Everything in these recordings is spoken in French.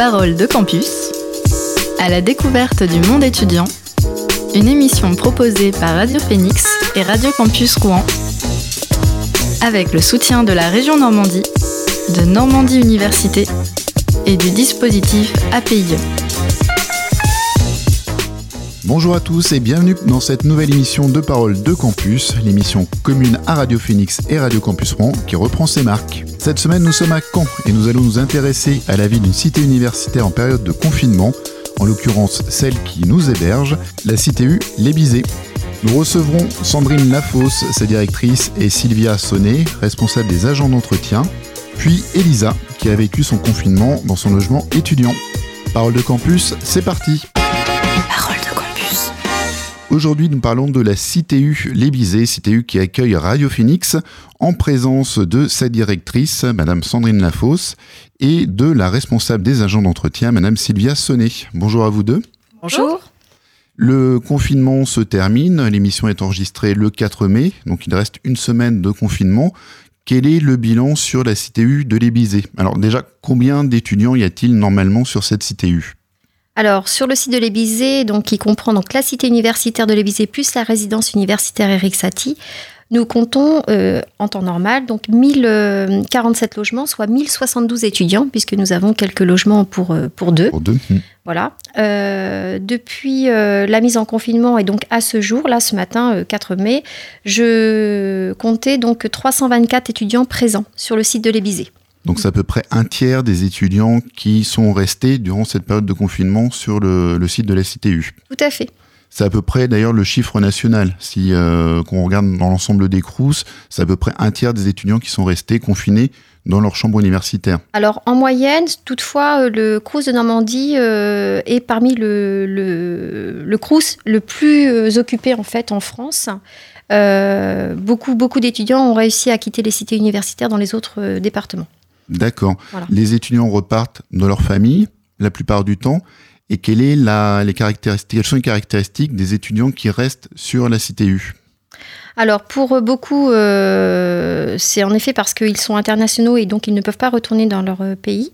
Parole de campus, à la découverte du monde étudiant, une émission proposée par Radio Phoenix et Radio Campus Rouen, avec le soutien de la région Normandie, de Normandie Université et du dispositif APIE. Bonjour à tous et bienvenue dans cette nouvelle émission de Parole de Campus, l'émission commune à Radio Phoenix et Radio Campus Rouen qui reprend ses marques. Cette semaine, nous sommes à Caen et nous allons nous intéresser à la vie d'une cité universitaire en période de confinement, en l'occurrence celle qui nous héberge, la CTU Lébizé. Nous recevrons Sandrine Lafosse, sa directrice, et Sylvia Sonnet, responsable des agents d'entretien, puis Elisa, qui a vécu son confinement dans son logement étudiant. Parole de campus, c'est parti Parole. Aujourd'hui, nous parlons de la CTU Lébizé, CTU qui accueille Radio Phoenix, en présence de sa directrice, Madame Sandrine Lafosse, et de la responsable des agents d'entretien, Madame Sylvia Sonnet. Bonjour à vous deux. Bonjour. Le confinement se termine, l'émission est enregistrée le 4 mai, donc il reste une semaine de confinement. Quel est le bilan sur la CTU de l'Ébizé Alors déjà, combien d'étudiants y a-t-il normalement sur cette CTU alors, sur le site de l'Ébizé, donc qui comprend donc la cité universitaire de l'Ébizé plus la résidence universitaire Eric Satie, nous comptons euh, en temps normal donc 1047 logements, soit 1072 étudiants, puisque nous avons quelques logements pour, euh, pour deux. Pour deux hmm. Voilà. Euh, depuis euh, la mise en confinement et donc à ce jour, là ce matin, euh, 4 mai, je comptais donc 324 étudiants présents sur le site de l'Ébizé. Donc c'est à peu près un tiers des étudiants qui sont restés durant cette période de confinement sur le, le site de la CTU. Tout à fait. C'est à peu près d'ailleurs le chiffre national. Si euh, qu'on regarde dans l'ensemble des CRUS, c'est à peu près un tiers des étudiants qui sont restés confinés dans leur chambre universitaire. Alors en moyenne, toutefois, euh, le Crous de Normandie euh, est parmi le, le, le Crous le plus euh, occupé en fait en France. Euh, beaucoup beaucoup d'étudiants ont réussi à quitter les cités universitaires dans les autres départements. D'accord. Voilà. Les étudiants repartent dans leur famille la plupart du temps. Et quelle est la, les caractéristiques, quelles sont les caractéristiques des étudiants qui restent sur la CTU Alors pour beaucoup, euh, c'est en effet parce qu'ils sont internationaux et donc ils ne peuvent pas retourner dans leur euh, pays.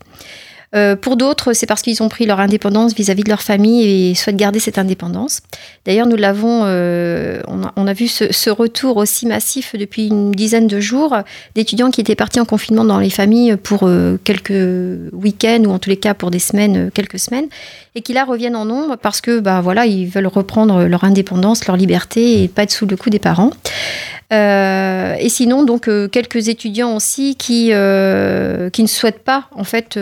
Euh, pour d'autres, c'est parce qu'ils ont pris leur indépendance vis-à-vis de leur famille et souhaitent garder cette indépendance. D'ailleurs, nous l'avons, euh, on, a, on a vu ce, ce retour aussi massif depuis une dizaine de jours d'étudiants qui étaient partis en confinement dans les familles pour euh, quelques week-ends ou en tous les cas pour des semaines, euh, quelques semaines, et qui là reviennent en nombre parce que, bah voilà, ils veulent reprendre leur indépendance, leur liberté et pas être sous le coup des parents. Euh, et sinon, donc euh, quelques étudiants aussi qui euh, qui ne souhaitent pas en fait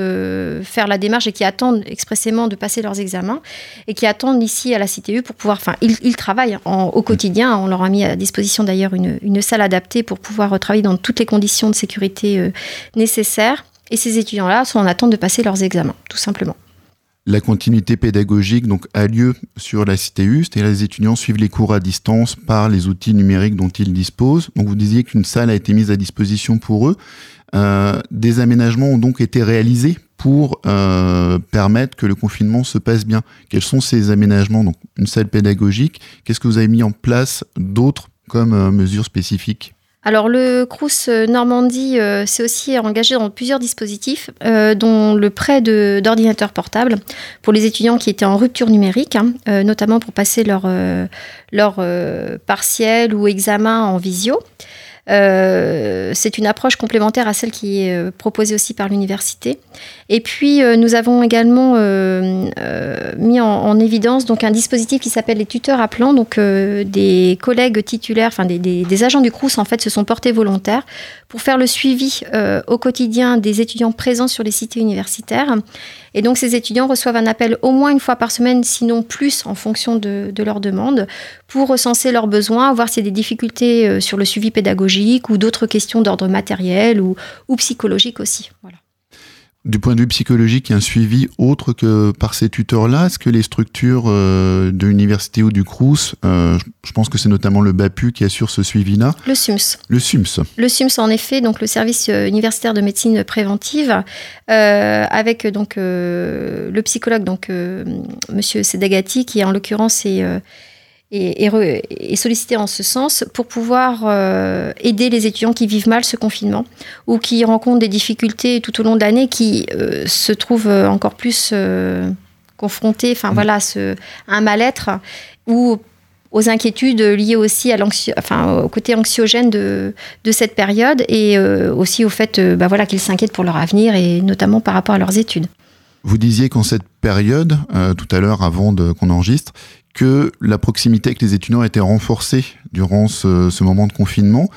faire la démarche et qui attendent expressément de passer leurs examens et qui attendent ici à la CTU pour pouvoir. Enfin, ils, ils travaillent en- au quotidien. On leur a mis à disposition d'ailleurs une, une salle adaptée pour pouvoir travailler dans toutes les conditions de sécurité nécessaires. Et ces étudiants-là sont en attente de passer leurs examens, tout simplement. La continuité pédagogique donc a lieu sur la CTU, c'est-à-dire les étudiants suivent les cours à distance par les outils numériques dont ils disposent. Donc vous disiez qu'une salle a été mise à disposition pour eux. Euh, des aménagements ont donc été réalisés pour euh, permettre que le confinement se passe bien. Quels sont ces aménagements Donc une salle pédagogique? Qu'est-ce que vous avez mis en place d'autres comme euh, mesures spécifiques? Alors le Crous euh, Normandie euh, s'est aussi engagé dans plusieurs dispositifs, euh, dont le prêt d'ordinateurs portables pour les étudiants qui étaient en rupture numérique, hein, euh, notamment pour passer leur, euh, euh, partiel ou examen en visio. Euh, c'est une approche complémentaire à celle qui est euh, proposée aussi par l'université. Et puis euh, nous avons également mis en, en évidence donc un dispositif qui s'appelle les tuteurs appelants. Donc des collègues titulaires, enfin des, agents du Crous en fait se sont portés volontaires pour faire le suivi au quotidien des étudiants présents sur les cités universitaires. Et donc ces étudiants reçoivent un appel au moins une fois par semaine, sinon plus en fonction de, de leur demande, pour recenser leurs besoins, voir s'il y a des difficultés euh, sur le suivi pédagogique ou d'autres questions d'ordre matériel ou, ou psychologique aussi. Voilà. Du point de vue psychologique, il y a un suivi autre que par ces tuteurs-là? Est-ce que les structures euh, de l'université ou du CRUS, euh, je- pense que c'est notamment le BAPU qui assure ce suivi-là, Le SUMS. le SUMS, Le SUMS, en effet, donc le service universitaire de médecine préventive, euh, avec donc le psychologue, donc Monsieur Sedagati, qui en l'occurrence est, euh, est, sollicité en ce sens pour pouvoir euh, aider les étudiants qui vivent mal ce confinement ou qui rencontrent des difficultés tout au long de l'année, qui euh, se trouvent encore plus euh, confrontés, enfin mmh. voilà, ce, à un mal-être ou aux inquiétudes liées aussi à enfin, au côté anxiogène de, de cette période et aussi au fait bah voilà, qu'ils s'inquiètent pour leur avenir et notamment par rapport à leurs études. Vous disiez qu'en cette période, tout à l'heure avant qu'on enregistre, que la proximité avec les étudiants a été renforcée durant ce, moment de confinement.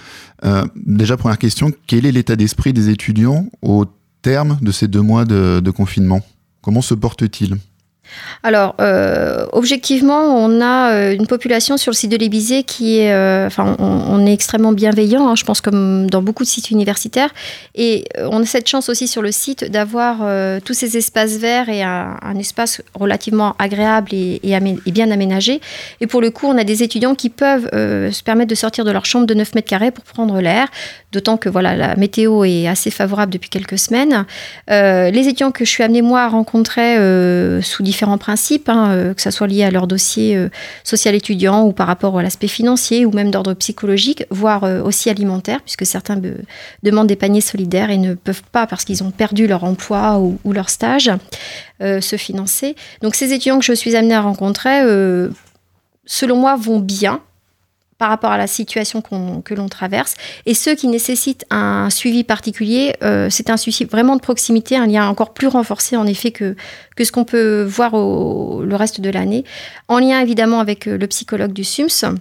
Euh, déjà, première question, quel est l'état d'esprit des étudiants au terme de ces deux mois de, de confinement? Comment se portent-ils alors, euh, objectivement, on a euh, une population sur le site de l'Ébizé qui est, euh, enfin, on, est extrêmement bienveillant, hein, je pense comme dans beaucoup de sites universitaires, et on a cette chance aussi sur le site d'avoir tous ces espaces verts et un, espace relativement agréable et, bien aménagé. Et pour le coup, on a des étudiants qui peuvent se permettre de sortir de leur chambre de 9 mètres carrés pour prendre l'air, d'autant que voilà, la météo est assez favorable depuis quelques semaines. les étudiants que je suis amenée moi à rencontrer sous différents différents principes, hein, euh, que ce soit lié à leur dossier euh, social étudiant ou par rapport à l'aspect financier ou même d'ordre psychologique, voire euh, aussi alimentaire, puisque certains demandent des paniers solidaires et ne peuvent pas, parce qu'ils ont perdu leur emploi ou, leur stage, se financer. Donc ces étudiants que je suis amenée à rencontrer, selon moi, vont bien par rapport à la situation que l'on traverse. Et ceux qui nécessitent un suivi particulier, euh, c'est un suivi vraiment de proximité, un lien encore plus renforcé en effet que, que ce qu'on peut voir au, le reste de l'année, en lien évidemment avec euh, le psychologue du SUMS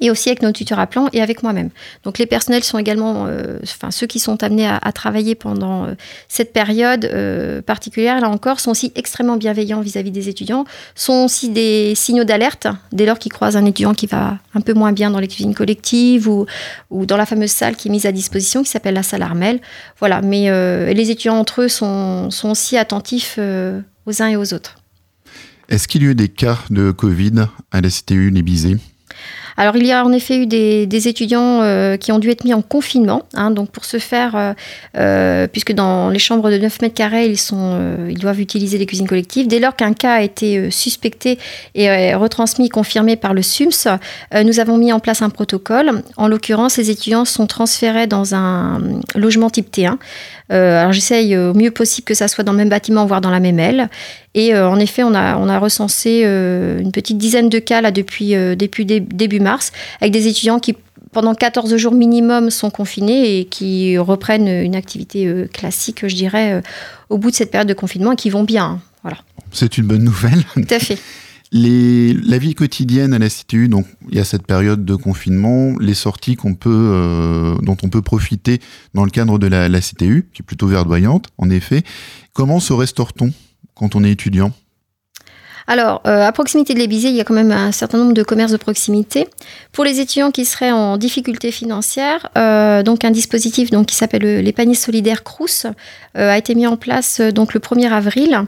et aussi avec nos tuteurs à plan et avec moi-même. Donc les personnels sont également, euh, enfin ceux qui sont amenés à, travailler pendant euh, cette période euh, particulière, là encore, sont aussi extrêmement bienveillants vis-à-vis des étudiants, sont aussi des signaux d'alerte dès lors qu'ils croisent un étudiant qui va un peu moins bien dans les cuisines collectives ou, dans la fameuse salle qui est mise à disposition, qui s'appelle la salle Armel. Voilà, mais les étudiants entre eux sont, sont aussi attentifs aux uns et aux autres. Est-ce qu'il y a eu des cas de Covid à la CTU Nébizé alors il y a en effet eu des, étudiants euh, qui ont dû être mis en confinement. Hein, donc pour ce faire, euh, euh, puisque dans les chambres de 9 mètres carrés, ils, ils doivent utiliser les cuisines collectives. Dès lors qu'un cas a été suspecté et retransmis, confirmé par le SUMS, nous avons mis en place un protocole. En l'occurrence, les étudiants sont transférés dans un logement type T1. alors j'essaye au mieux possible que ça soit dans le même bâtiment, voire dans la même aile. Et en effet, on a, on a recensé une petite dizaine de cas là depuis, depuis début mars avec des étudiants qui pendant 14 jours minimum sont confinés et qui reprennent une activité euh, classique, je dirais, euh, au bout de cette période de confinement et qui vont bien. Voilà. C'est une bonne nouvelle. Tout à fait. Les, la vie quotidienne à l'Institut, donc il y a cette période de confinement, les sorties qu'on peut, euh, dont on peut profiter dans le cadre de la, la CTU, qui est plutôt verdoyante, en effet. Comment se restaure-t-on? Quand on est étudiant alors, euh, à proximité de l'Ébizé, il y a quand même un certain nombre de commerces de proximité. Pour les étudiants qui seraient en difficulté financière, euh, donc un dispositif donc, qui s'appelle les paniers solidaires Crous euh, a été mis en place donc le 1er avril.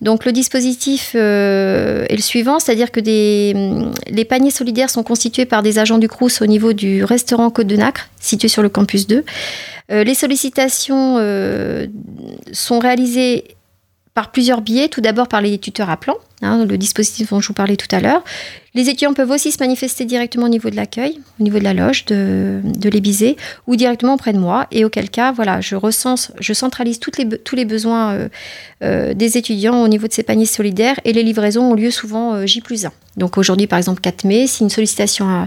Donc le dispositif est le suivant, c'est-à-dire que des, mm, les paniers solidaires sont constitués par des agents du Crous au niveau du restaurant Côte de Nacre, situé sur le campus 2. les sollicitations sont réalisées par plusieurs biais, tout d'abord par les tuteurs à plan, hein, le dispositif dont je vous parlais tout à l'heure. Les étudiants peuvent aussi se manifester directement au niveau de l'accueil, au niveau de la loge de, de l'Ébizé, ou directement auprès de moi, et auquel cas, voilà, je recense, je centralise tous les besoins euh, euh, des étudiants au niveau de ces paniers solidaires, et les livraisons ont lieu souvent euh, J plus 1. Donc aujourd'hui, par exemple, 4 mai, si une sollicitation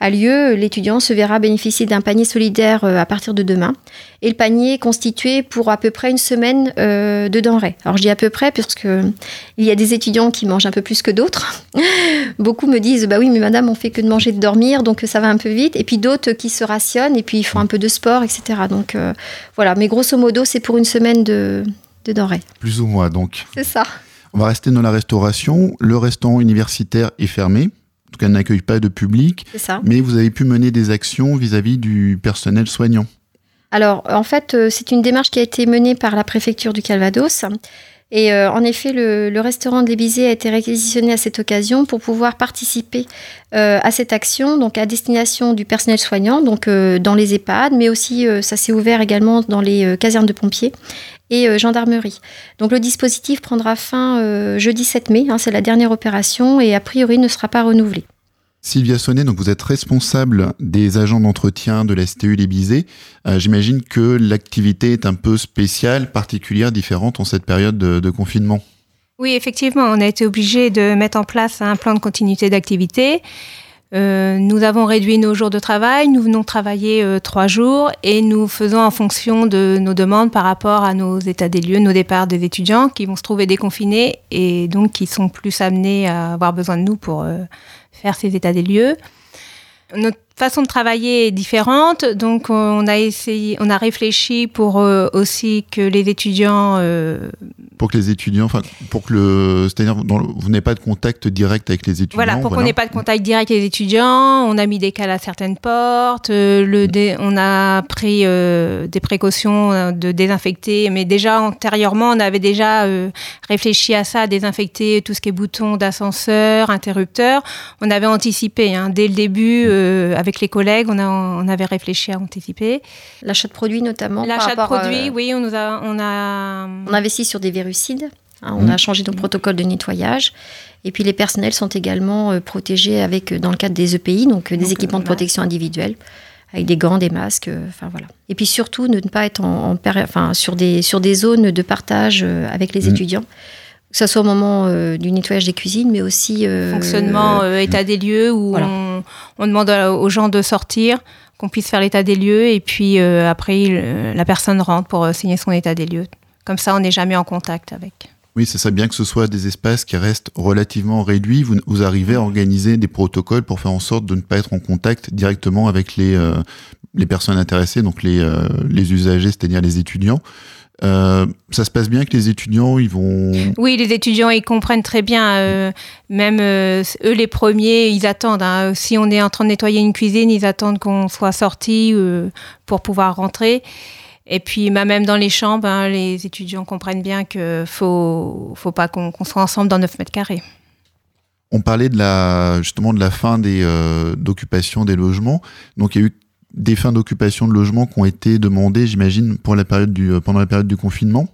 a, lieu, l'étudiant se verra bénéficier d'un panier solidaire à partir de demain. Et le panier est constitué pour à peu près une semaine de denrées. Alors je dis à peu près parce que il y a des étudiants qui mangent un peu plus que d'autres. me disent bah oui mais madame on fait que de manger et de dormir donc ça va un peu vite. Et puis d'autres qui se rationnent et puis ils font un peu de sport etc. Donc euh, voilà mais grosso modo c'est pour une semaine de, de denrées. Plus ou moins donc. C'est ça. On va rester dans la restauration. Le restaurant universitaire est fermé. En tout cas, n'accueille pas de public. Ça. Mais vous avez pu mener des actions vis-à-vis du personnel soignant. Alors, en fait, euh, c'est une démarche qui a été menée par la préfecture du Calvados. Et euh, en effet, le, restaurant de l'Ébizé a été réquisitionné à cette occasion pour pouvoir participer euh, à cette action, donc à destination du personnel soignant, donc dans les EHPAD, mais aussi ça s'est ouvert également dans les casernes de pompiers et gendarmerie. Donc le dispositif prendra fin jeudi 7 mai, hein, c'est la dernière opération et a priori ne sera pas renouvelé. Sylvia Sonnet, donc vous êtes responsable des agents d'entretien de la STU Les euh, J'imagine que l'activité est un peu spéciale, particulière, différente en cette période de, confinement. Oui, effectivement, on a été obligé de mettre en place un plan de continuité d'activité. Euh, nous avons réduit nos jours de travail, nous venons travailler euh, trois jours et nous faisons en fonction de nos demandes par rapport à nos états des lieux, nos départs des étudiants qui vont se trouver déconfinés et donc qui sont plus amenés à avoir besoin de nous pour faire ces états des lieux. Façon de travailler est différente, donc on a essayé, on a réfléchi pour euh, aussi que les étudiants euh, pour que les étudiants, enfin, pour que le, c'est-à-dire, vous n'avez pas de contact direct avec les étudiants. Voilà, pour qu'on n'ait pas de contact direct avec les étudiants, on a mis des cales à certaines portes, euh, le on a pris des précautions de désinfecter, mais déjà antérieurement, on avait déjà réfléchi à ça, désinfecter tout ce qui est boutons d'ascenseur, interrupteurs. On avait anticipé, hein, dès le début, avec les collègues, on, a, on avait réfléchi à anticiper. L'achat de produits notamment. L'achat de produits, oui, on nous a, on a. On investit sur des virus Hein, on a mmh. changé nos protocoles de nettoyage. Et puis les personnels sont également euh, protégés avec, euh, dans le cadre des EPI, donc, euh, des équipements de protection individuelle, avec des gants, des masques. Enfin voilà. Et puis surtout ne pas être en, enfin, sur, des, sur des zones de partage avec les mmh. étudiants que ce soit au moment du nettoyage des cuisines, mais aussi... Fonctionnement, état des lieux, où on, demande aux gens de sortir, qu'on puisse faire l'état des lieux, et puis après, la personne rentre pour signer son état des lieux. Comme ça, on n'est jamais en contact avec. Oui, c'est ça, bien que ce soit des espaces qui restent relativement réduits, vous, arrivez à organiser des protocoles pour faire en sorte de ne pas être en contact directement avec les, euh, personnes intéressées, donc les, euh, les usagers, c'est-à-dire les étudiants. Euh, ça se passe bien que les étudiants, ils vont. Oui, les étudiants, ils comprennent très bien. même eux, les premiers, ils attendent. Hein. Si on est en train de nettoyer une cuisine, ils attendent qu'on soit sorti pour pouvoir rentrer. Et puis, bah, même dans les chambres, hein, les étudiants comprennent bien qu'il ne faut, faut pas qu'on soit ensemble dans 9 mètres carrés. On parlait de la, justement de la fin des, euh, d'occupation des logements. Donc, il y a eu des fins d'occupation de logements qui ont été demandées, j'imagine, pour la période du, euh, pendant la période du confinement.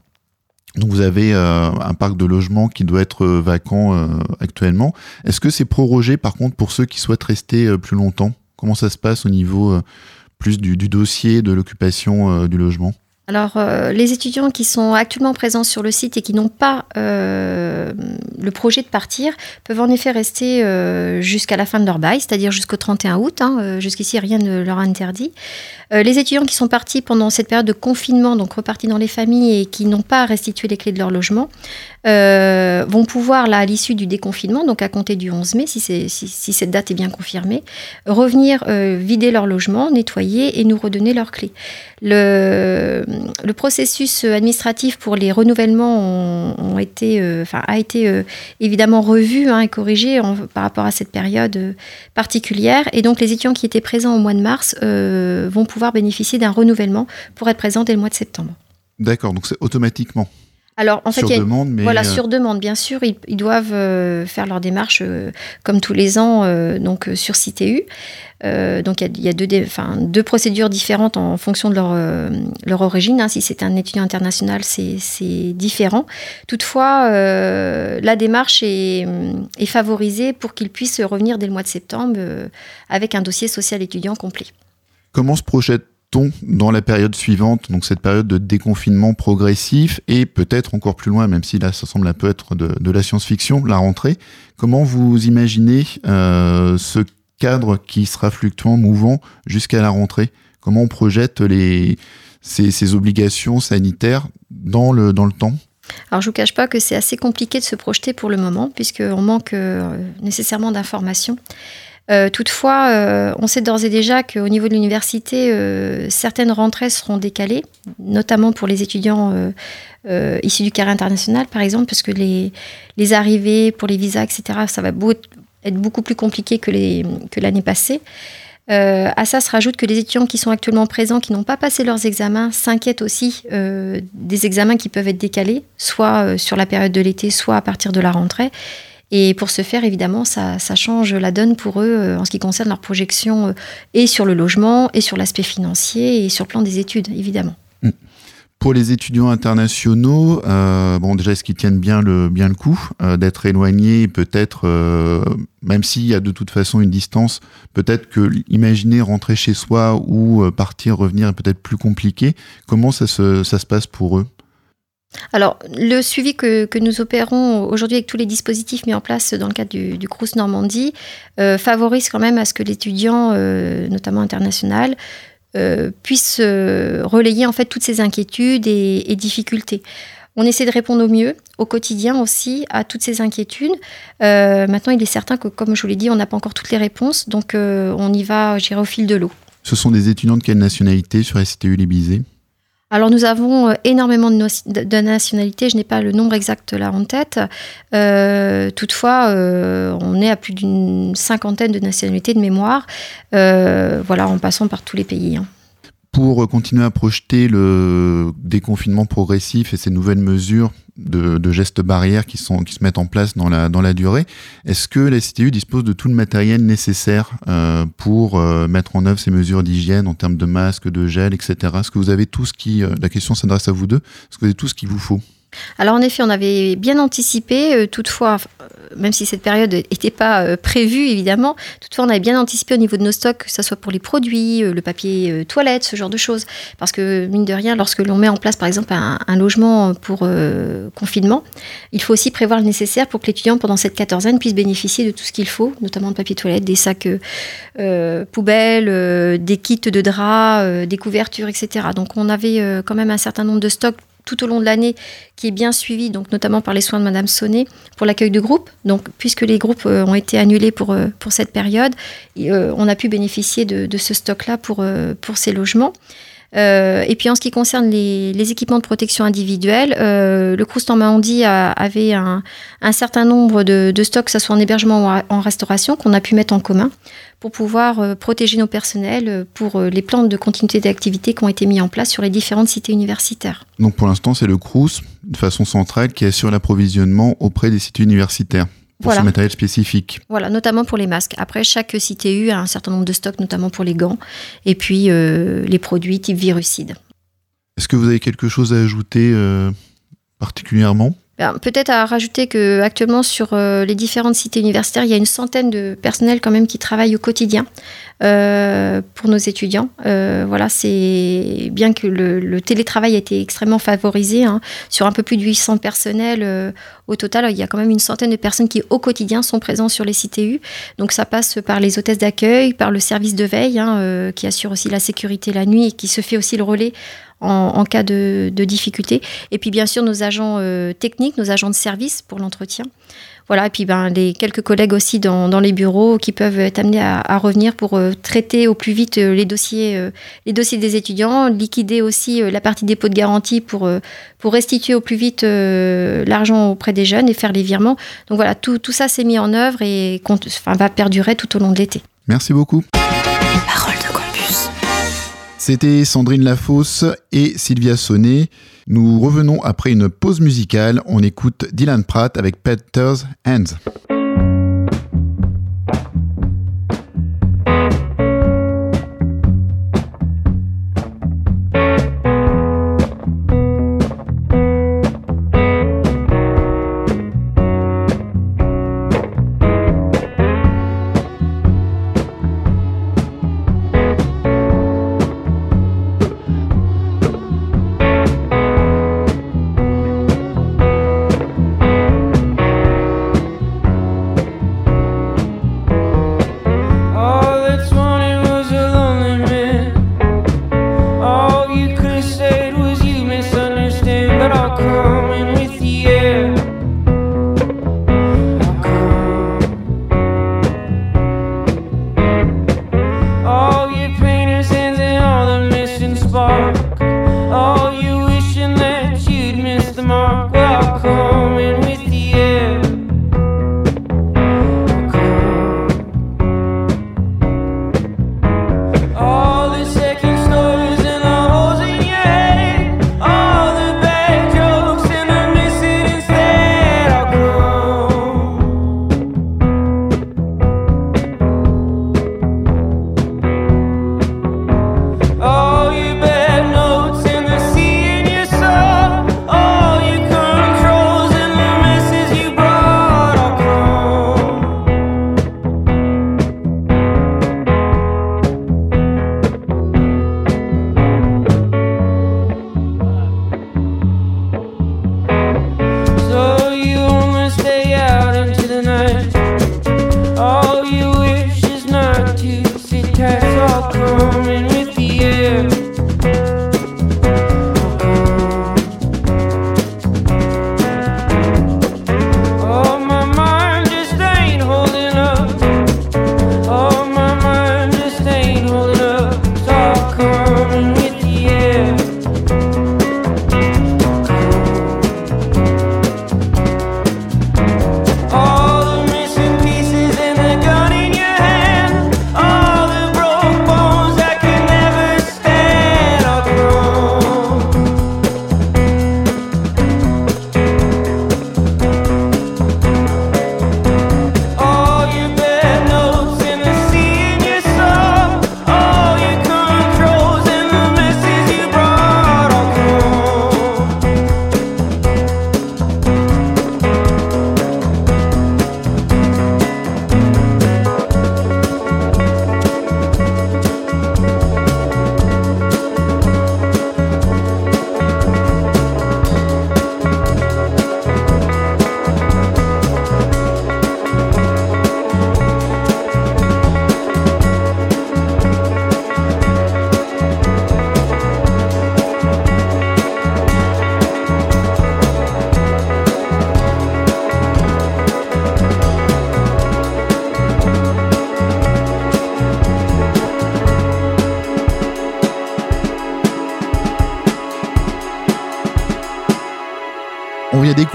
Donc vous avez euh, un parc de logements qui doit être vacant actuellement. Est-ce que c'est prorogé par contre pour ceux qui souhaitent rester plus longtemps? Comment ça se passe au niveau plus du, dossier de l'occupation euh, du logement? Alors, euh, les étudiants qui sont actuellement présents sur le site et qui n'ont pas euh, le projet de partir peuvent en effet rester jusqu'à la fin de leur bail, c'est-à-dire jusqu'au 31 août. Hein, jusqu'ici, rien ne leur interdit. les étudiants qui sont partis pendant cette période de confinement, donc repartis dans les familles et qui n'ont pas restitué les clés de leur logement, euh, vont pouvoir, là, à l'issue du déconfinement, donc à compter du 11 mai, si, cette date est bien confirmée, revenir euh, vider leur logement, nettoyer et nous redonner leurs clés. Le, processus administratif pour les renouvellements euh, a été évidemment revu hein, et corrigé par rapport à cette période particulière. Et donc, les étudiants qui étaient présents au mois de mars vont pouvoir bénéficier d'un renouvellement pour être présents dès le mois de septembre. D'accord, donc c'est automatiquement. Alors, en sur demande, mais voilà, euh, sur demande, bien sûr, ils, doivent euh, faire leur démarche euh, comme tous les ans, donc sur CTU. donc, il y a, deux, deux, procédures différentes en fonction de leur, leur origine. Hein. Si c'est un étudiant international, c'est différent. Toutefois, la démarche est, est, favorisée pour qu'ils puissent revenir dès le mois de septembre avec un dossier social étudiant complet. Comment se projette dans la période suivante, donc cette période de déconfinement progressif et peut-être encore plus loin, même si là ça semble un peu être de, la science-fiction, la rentrée. Comment vous imaginez euh, ce cadre qui sera fluctuant, mouvant jusqu'à la rentrée? Comment on projette ces, obligations sanitaires dans le, dans le temps? Alors je ne vous cache pas que c'est assez compliqué de se projeter pour le moment, puisqu'on manque euh, nécessairement d'informations. Euh, toutefois, euh, on sait d'ores et déjà qu'au niveau de l'université, euh, certaines rentrées seront décalées, notamment pour les étudiants issus du carré international, par exemple, parce que les, les arrivées pour les visas, etc., ça va être beaucoup plus compliqué que l'année passée. à ça se rajoute que les étudiants qui sont actuellement présents, qui n'ont pas passé leurs examens, s'inquiètent aussi des examens qui peuvent être décalés, soit sur la période de l'été, soit à partir de la rentrée. Et pour ce faire, évidemment, ça, change la donne pour eux euh, en ce qui concerne leur projection euh, et sur le logement, et sur l'aspect financier, et sur le plan des études, évidemment. Hmm. Pour les étudiants internationaux, euh, bon déjà est-ce qu'ils tiennent bien le bien le coup d'être éloignés, peut-être même s'il y a de toute façon une distance, peut-être que imaginer rentrer chez soi ou partir revenir est peut-être plus compliqué. Comment ça se ça se passe pour eux? Alors, le suivi que, nous opérons aujourd'hui avec tous les dispositifs mis en place dans le cadre du, du Crous Normandie favorise quand même à ce que l'étudiant, notamment international, euh, puisse euh, relayer en fait toutes ces inquiétudes et, difficultés. On essaie de répondre au mieux, au quotidien aussi, à toutes ces inquiétudes. Euh, maintenant, il est certain que, comme je vous l'ai dit, on n'a pas encore toutes les réponses, donc on y va, j'irai au fil de l'eau. Ce sont des étudiants de quelle nationalité sur STU Libysée alors nous avons énormément de, nationalités, je n'ai pas le nombre exact là en tête. toutefois, on est à plus d'une cinquantaine de nationalités de mémoire, voilà, en passant par tous les pays. Hein pour continuer à projeter le déconfinement progressif et ces nouvelles mesures de, gestes barrières qui, se mettent en place dans la, durée, est-ce que la CTU dispose de tout le matériel nécessaire euh, pour euh, mettre en œuvre ces mesures d'hygiène en termes de masques, de gel, etc. Est-ce que vous avez tout ce qui... Euh, la question s'adresse à vous deux. Est-ce que vous avez tout ce qu'il vous faut? Alors en effet, on avait bien anticipé, euh, toutefois, euh, même si cette période n'était pas euh, prévue évidemment, toutefois on avait bien anticipé au niveau de nos stocks, que ce soit pour les produits, le papier toilette, ce genre de choses. Parce que mine de rien, lorsque l'on met en place par exemple un, logement pour confinement, il faut aussi prévoir le nécessaire pour que l'étudiant pendant cette quatorzaine puisse bénéficier de tout ce qu'il faut, notamment de papier toilette, des sacs poubelles, des kits de draps, des couvertures, etc. Donc on avait quand même un certain nombre de stocks tout au long de l'année qui est bien suivi, notamment par les soins de Madame Sonnet pour l'accueil de groupes. Donc, puisque les groupes euh, ont été annulés pour, euh, pour cette période, euh, on a pu bénéficier de, de ce stock-là pour, pour ces logements. Euh, et puis en ce qui concerne les, équipements de protection individuelle, euh, le Crous Normandie avait un, certain nombre de, stocks, que ce soit en hébergement ou en restauration, qu'on a pu mettre en commun pour pouvoir euh, protéger nos personnels pour les plans de continuité d'activité qui ont été mis en place sur les différentes cités universitaires. Donc pour l'instant, c'est le Crous, de façon centrale, qui assure l'approvisionnement auprès des cités universitaires pour ce matériel spécifique. Voilà, notamment pour les masques. Après, chaque CTU a un certain nombre de stocks, notamment pour les gants, et puis euh, les produits type virucide. Est-ce que vous avez quelque chose à ajouter euh, particulièrement? Ben, Peut-être à rajouter que actuellement sur euh, les différentes cités universitaires, il y a une centaine de personnels quand même qui travaillent au quotidien euh, pour nos étudiants. Euh, voilà, c'est bien que le, télétravail a été extrêmement favorisé hein, sur un peu plus de 800 personnels au total. Il y a quand même une centaine de personnes qui au quotidien sont présents sur les CTU. Donc ça passe par les hôtesses d'accueil, par le service de veille hein, qui assure aussi la sécurité la nuit et qui se fait aussi le relais en, cas de, difficulté. Et puis bien sûr nos agents euh, techniques, nos agents de service pour l'entretien. Voilà, et puis ben, les quelques collègues aussi dans, les bureaux qui peuvent être amenés à, revenir pour euh, traiter au plus vite euh, les, dossiers, les dossiers des étudiants, liquider aussi la partie dépôt de garantie pour, pour restituer au plus vite l'argent auprès des jeunes et faire les virements. Donc voilà, tout, tout ça s'est mis en œuvre et va perdurer tout au long de l'été. Merci beaucoup. C'était Sandrine Lafosse et Sylvia Sonnet. Nous revenons après une pause musicale. On écoute Dylan Pratt avec Peter's Hands.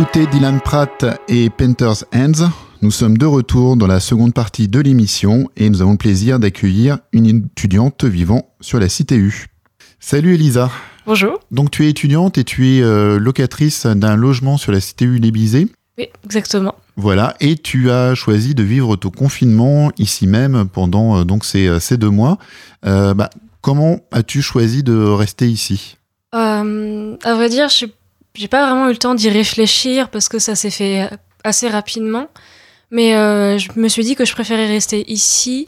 D'écouter Dylan Pratt et Painter's Hands. Nous sommes de retour dans la seconde partie de l'émission et nous avons le plaisir d'accueillir une étudiante vivant sur la CTU. Salut Elisa. Bonjour. Donc tu es étudiante et tu es euh, locatrice d'un logement sur la CTU Lébizé. Oui, exactement. Voilà, et tu as choisi de vivre ton confinement ici même pendant euh, donc ces, euh, ces, deux mois. Euh, bah, comment as-tu choisi de rester ici? À vrai dire, j'ai pas vraiment eu le temps d'y réfléchir parce que ça s'est fait assez rapidement. Mais euh, je me suis dit que je préférais rester ici.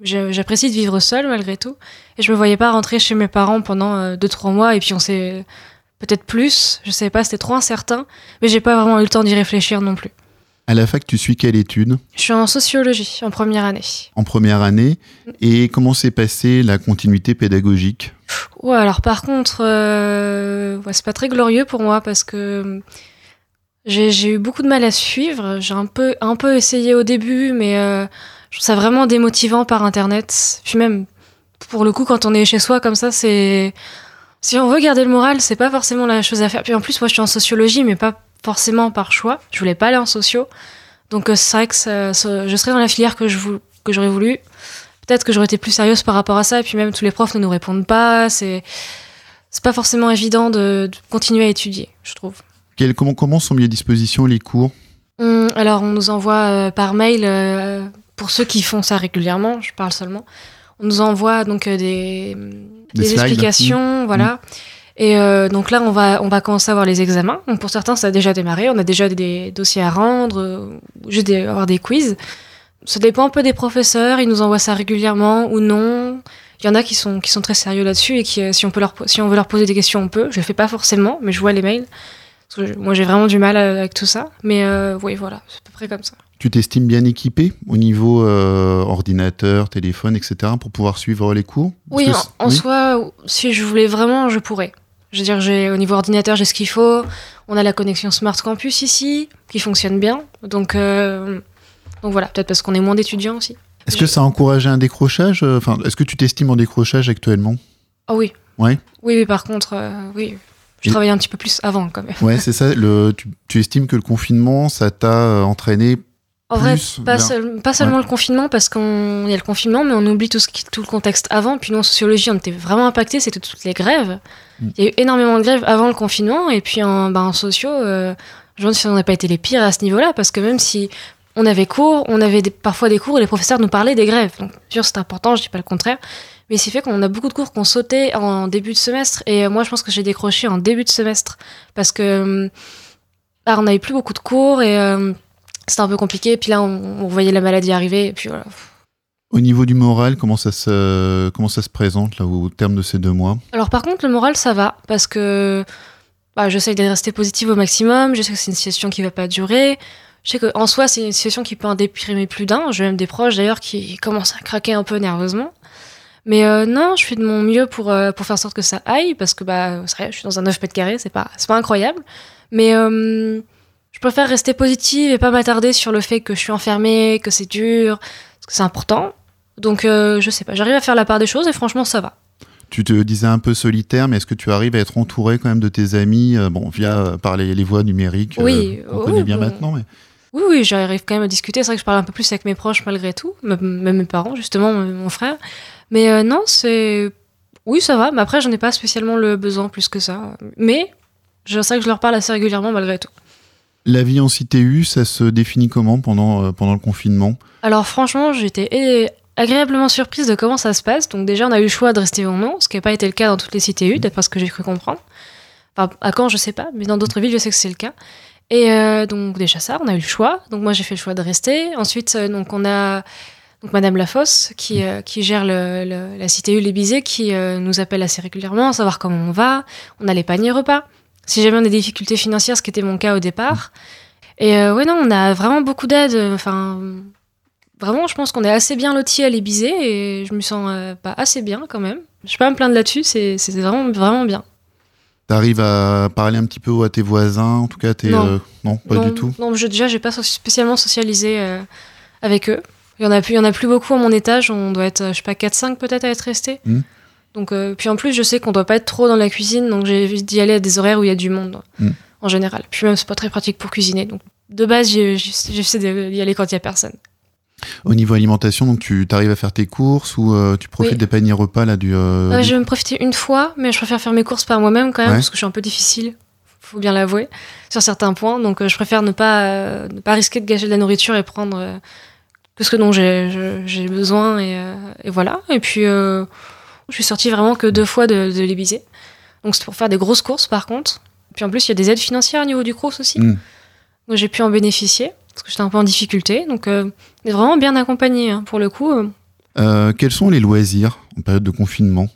J'apprécie de vivre seule malgré tout. Et je me voyais pas rentrer chez mes parents pendant 2-3 mois. Et puis on s'est peut-être plus, je sais pas, c'était trop incertain. Mais j'ai pas vraiment eu le temps d'y réfléchir non plus. À la fac, tu suis quelle étude? Je suis en sociologie, en première année. En première année. Et comment s'est passée la continuité pédagogique? Ouais, alors par contre, euh, ouais, c'est pas très glorieux pour moi parce que j'ai eu beaucoup de mal à suivre. J'ai un peu, un peu essayé au début, mais euh, je trouve ça vraiment démotivant par Internet. Puis même, pour le coup, quand on est chez soi comme ça, c'est... Si on veut garder le moral, c'est pas forcément la chose à faire. Puis en plus, moi, je suis en sociologie, mais pas forcément par choix. Je voulais pas aller en sociaux. Donc euh, c'est vrai que je serais dans la filière que j'aurais voulu. Peut-être que j'aurais été plus sérieuse par rapport à ça. Et puis même tous les profs ne nous répondent pas. C'est c'est pas forcément évident de, de, continuer à étudier, je trouve. Quel, comment, comment sont mis à disposition les cours? Hum, Alors on nous envoie euh, par mail, euh, pour ceux qui font ça régulièrement, je parle seulement, on nous envoie donc euh, des, des, des explications, mmh. voilà. Mmh. Et euh, donc là, on va, on va commencer à avoir les examens. Donc pour certains, ça a déjà démarré. On a déjà des, dossiers à rendre, euh, juste des, avoir des quiz. Ça dépend un peu des professeurs. Ils nous envoient ça régulièrement ou non. Il y en a qui sont, qui sont très sérieux là-dessus et qui, euh, si on, peut leur, si on veut leur poser des questions, on peut. Je le fais pas forcément, mais je vois les mails. Parce que je, moi, j'ai vraiment du mal avec tout ça. Mais euh, oui, voilà, c'est à peu près comme ça. Tu t'estimes bien équipé au niveau euh, ordinateur, téléphone, etc. pour pouvoir suivre les cours? Oui, en, en oui soi, si je voulais vraiment, je pourrais. Je veux dire, j'ai au niveau ordinateur, j'ai ce qu'il faut. On a la connexion Smart Campus ici, qui fonctionne bien. Donc, euh, donc voilà, peut-être parce qu'on est moins d'étudiants aussi. Est-ce que ça a encouragé un décrochage enfin, Est-ce que tu t'estimes en décrochage actuellement? Ah oh oui. Ouais. Oui, mais par contre, euh, oui. Je travaillais un petit peu plus avant quand même. Ouais, c'est ça. Le, tu, tu, estimes que le confinement, ça t'a entraîné en vrai, pas, seul, pas seulement ouais. le confinement, parce qu'il y a le confinement, mais on oublie tout, ce qui, tout le contexte avant. Puis nous, en sociologie, on était vraiment impactés, c'était toutes les grèves. Mm. Il y a eu énormément de grèves avant le confinement, et puis en, bah, en sociaux, euh, je me demande si on n'a pas été les pires à ce niveau-là, parce que même si on avait cours, on avait des, parfois des cours, et les professeurs nous parlaient des grèves. Donc, bien sûr, c'est important, je dis pas le contraire. Mais c'est fait qu'on a beaucoup de cours qu'on sautait en début de semestre, et moi, je pense que j'ai décroché en début de semestre, parce que bah, on n'avait plus beaucoup de cours, et... Euh, c'était un peu compliqué. Puis là, on, on, voyait la maladie arriver. Et puis voilà. Au niveau du moral, comment ça se, comment ça se présente là, au terme de ces deux mois? Alors par contre, le moral, ça va. Parce que bah, j'essaye de rester positive au maximum. Je sais que c'est une situation qui va pas durer. Je sais qu'en soi, c'est une situation qui peut en déprimer plus d'un. J'ai même des proches d'ailleurs qui commencent à craquer un peu nerveusement. Mais euh, non, je fais de mon mieux pour, euh, pour faire en sorte que ça aille. Parce que bah, c'est vrai, je suis dans un 9 mètres carrés, c'est pas, pas incroyable. Mais... Euh, je préfère rester positive et pas m'attarder sur le fait que je suis enfermée, que c'est dur, parce que c'est important. Donc, je sais pas, j'arrive à faire la part des choses et franchement, ça va. Tu te disais un peu solitaire, mais est-ce que tu arrives à être entouré quand même de tes amis, bon, via par les, les voies numériques Oui, euh, on oui, connaît bien maintenant, mais. Oui, oui, j'arrive quand même à discuter. C'est vrai que je parle un peu plus avec mes proches malgré tout, même mes parents, justement, mon frère. Mais euh, non, c'est. Oui, ça va, mais après, j'en ai pas spécialement le besoin plus que ça. Mais je sais que je leur parle assez régulièrement malgré tout. La vie en CTU, ça se définit comment pendant, euh, pendant le confinement? Alors franchement, j'étais agréablement surprise de comment ça se passe. Donc déjà, on a eu le choix de rester ou non, ce qui n'a pas été le cas dans toutes les CTU, d'après ce que j'ai cru comprendre. Enfin, à Caen, je sais pas, mais dans d'autres villes, je sais que c'est le cas. Et euh, donc déjà ça, on a eu le choix. Donc moi, j'ai fait le choix de rester. Ensuite, euh, donc on a donc Madame Lafosse qui, euh, qui gère la CTU Lébizé, qui nous appelle assez régulièrement, savoir comment on va. On a les paniers repas si jamais on a des difficultés financières, ce qui était mon cas au départ. Et ouais, non, on a vraiment beaucoup d'aide. Enfin, vraiment, je pense qu'on est assez bien lotis à l'Ébizé et je me sens pas assez bien quand même. Je vais pas me plaindre là-dessus, c'est vraiment, vraiment bien. T'arrives à parler un petit peu à tes voisins, en tout cas tes, non. Euh, non, pas non, du tout. Non, je, déjà, j'ai pas spécialement socialisé euh, avec eux. Il y en a plus, il y en a plus beaucoup à mon étage. On doit être, je sais pas, 4-5 peut-être à être restés. Mmh. Donc, euh, puis en plus, je sais qu'on doit pas être trop dans la cuisine, donc j'ai d'y aller à des horaires où il y a du monde. Mm. en général. Puis même, c'est pas très pratique pour cuisiner. Donc, de base, j'essaie d'y aller quand il y a personne. Au niveau alimentation, donc tu arrives à faire tes courses ou euh, tu profites des paniers repas là du. Euh, je vais me profiter une fois, mais je préfère faire mes courses par moi-même quand même parce que je suis un peu difficile, faut bien l'avouer, sur certains points. Donc euh, je préfère ne pas ne pas risquer de gâcher de la nourriture et prendre que ce que dont j'ai besoin et, et, voilà. Et puis je suis sortie vraiment que deux fois de, de Donc c'est pour faire des grosses courses par contre. Puis en plus il y a des aides financières au niveau du CROSS aussi. Hmm. Donc j'ai pu en bénéficier parce que j'étais un peu en difficulté. Donc, euh, vraiment bien accompagné hein, pour le coup. Euh. Euh, quels sont les loisirs en période de confinement?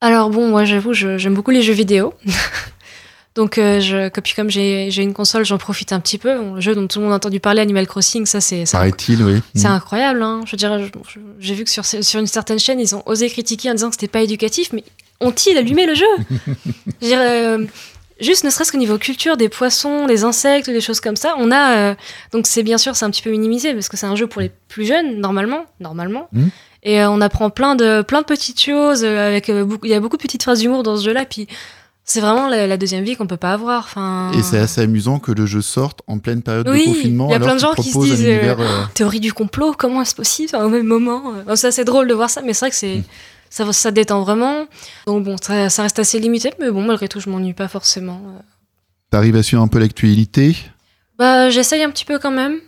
Alors bon, moi j'avoue, j'aime beaucoup les jeux vidéo. Donc, je, comme j'ai une console, j'en profite un petit peu. le jeu dont tout le monde a entendu parler, Animal Crossing, ça c'est. Paraît-il, oui. C'est mm. incroyable. Hein. Je dirais, j'ai vu que sur, sur une certaine chaîne, ils ont osé critiquer en disant que c'était pas éducatif, mais ont-ils allumé le jeu? Je dirais, Juste ne serait-ce qu'au niveau culture, des poissons, des insectes, des choses comme ça, on a. Euh, donc c'est bien sûr, c'est un petit peu minimisé parce que c'est un jeu pour les plus jeunes, normalement. normalement. Mmh. Et euh, on apprend plein de, plein de petites choses. Euh, avec Il y a beaucoup de petites phrases d'humour dans ce jeu-là. Puis c'est vraiment la, deuxième vie qu'on peut pas avoir. Enfin... Et c'est assez amusant que le jeu sorte en pleine période de confinement. Il y a plein de gens qui se disent théorie du complot, comment est-ce possible au même moment C'est assez drôle de voir ça, mais c'est vrai que c'est. Mmh ça, ça détend vraiment. Donc bon, ça, reste assez limité, mais bon, malgré tout, je m'ennuie pas forcément. Euh. T'arrives à suivre un peu l'actualité? Bah, j'essaye un petit peu quand même.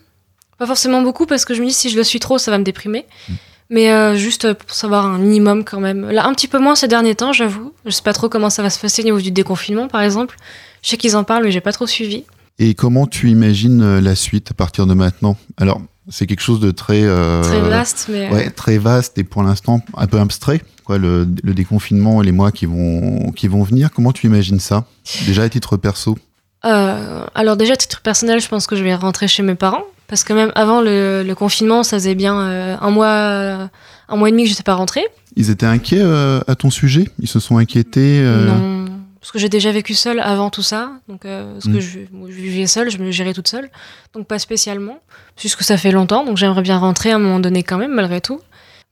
Pas forcément beaucoup, parce que je me dis, si je le suis trop, ça va me déprimer. Hmm. Mais euh, juste pour savoir un minimum quand même. Là, un petit peu moins ces derniers temps, j'avoue. Je sais pas trop comment ça va se passer au niveau du déconfinement, par exemple. Je sais qu'ils en parlent, mais j'ai pas trop suivi. Et comment tu imagines euh, la suite à partir de maintenant? Alors, c'est quelque chose de très euh, très vaste, mais ouais, très vaste et pour l'instant un peu abstrait. Quoi, le, déconfinement et les mois qui vont qui vont venir. Comment tu imagines ça Déjà à titre perso? Euh, alors déjà à titre personnel, je pense que je vais rentrer chez mes parents parce que même avant le, confinement, ça faisait bien euh, un mois un mois et demi que je n'étais pas rentrée. Ils étaient inquiets à ton sujet? Ils se sont inquiétés Non parce que j'ai déjà vécu seule avant tout ça. Donc, euh, parce que mm. je, je, vivais seule, je me gérais toute seule. Donc, pas spécialement. Puisque ça fait longtemps, donc j'aimerais bien rentrer à un moment donné quand même, malgré tout.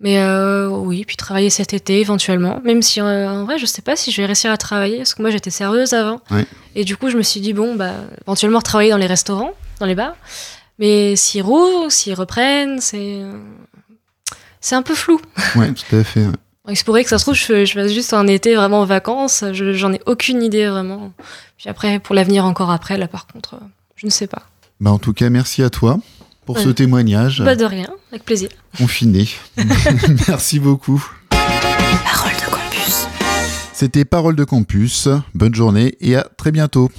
Mais euh, oui, puis travailler cet été éventuellement. Même si euh, en vrai, je sais pas si je vais réussir à travailler, parce que moi j'étais serveuse avant. Et du coup, je me suis dit, bon, bah, éventuellement travailler dans les restaurants, dans les bars. Mais s'ils rouvrent, s'ils reprennent, c'est. C'est un peu flou. Ouais, tout à fait. Il se pourrait que ça se trouve, je, je fasse juste un été vraiment en vacances. J'en ai aucune idée vraiment. Puis après, pour l'avenir encore après, là par contre, je ne sais pas. Bah en tout cas, merci à toi pour ce témoignage. Pas de rien, avec plaisir. Confiné. merci beaucoup. Parole de campus. C'était Parole de campus. Bonne journée et à très bientôt.